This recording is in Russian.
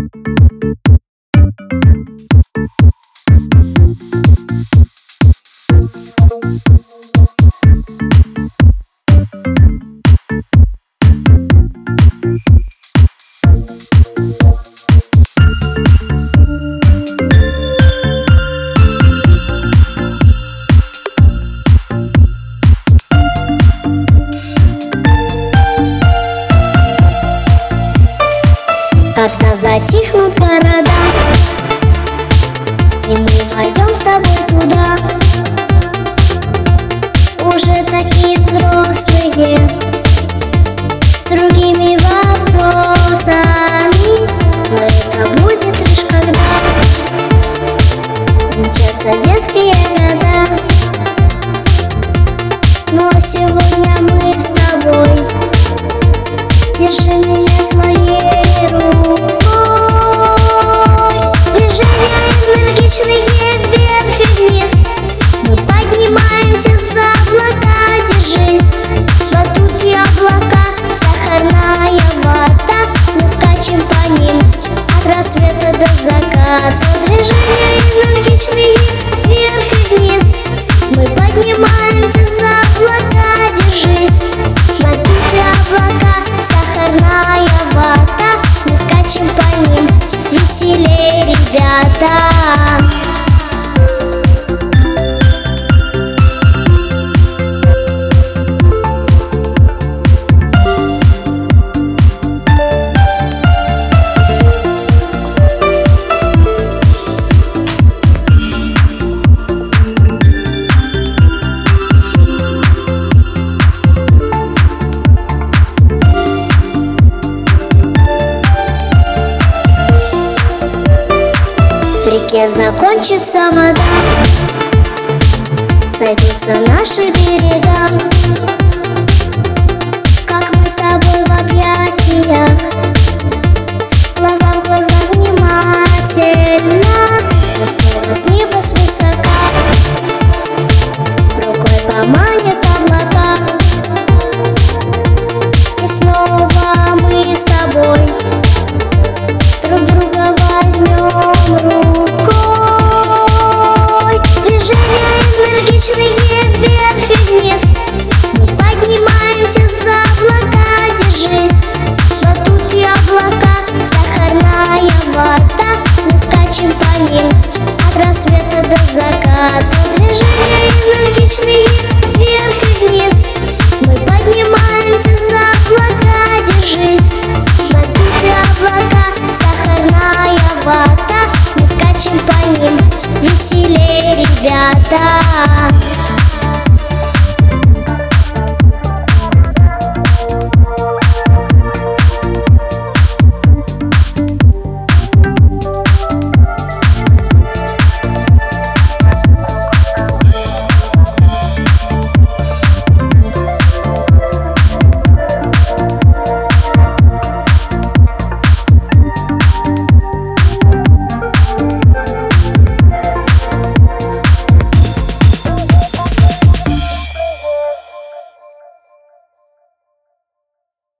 Когда затихнут города. И мы войдем с тобой туда. Уже такие взрослые С другими вопросами. Но это будет лишь когда. Мчатся детские Движения энергичные вверх и вниз Мы поднимаемся за облака, держись и облака, сахарная вата Мы скачем по ребята реке закончится вода. Сойдутся наши берега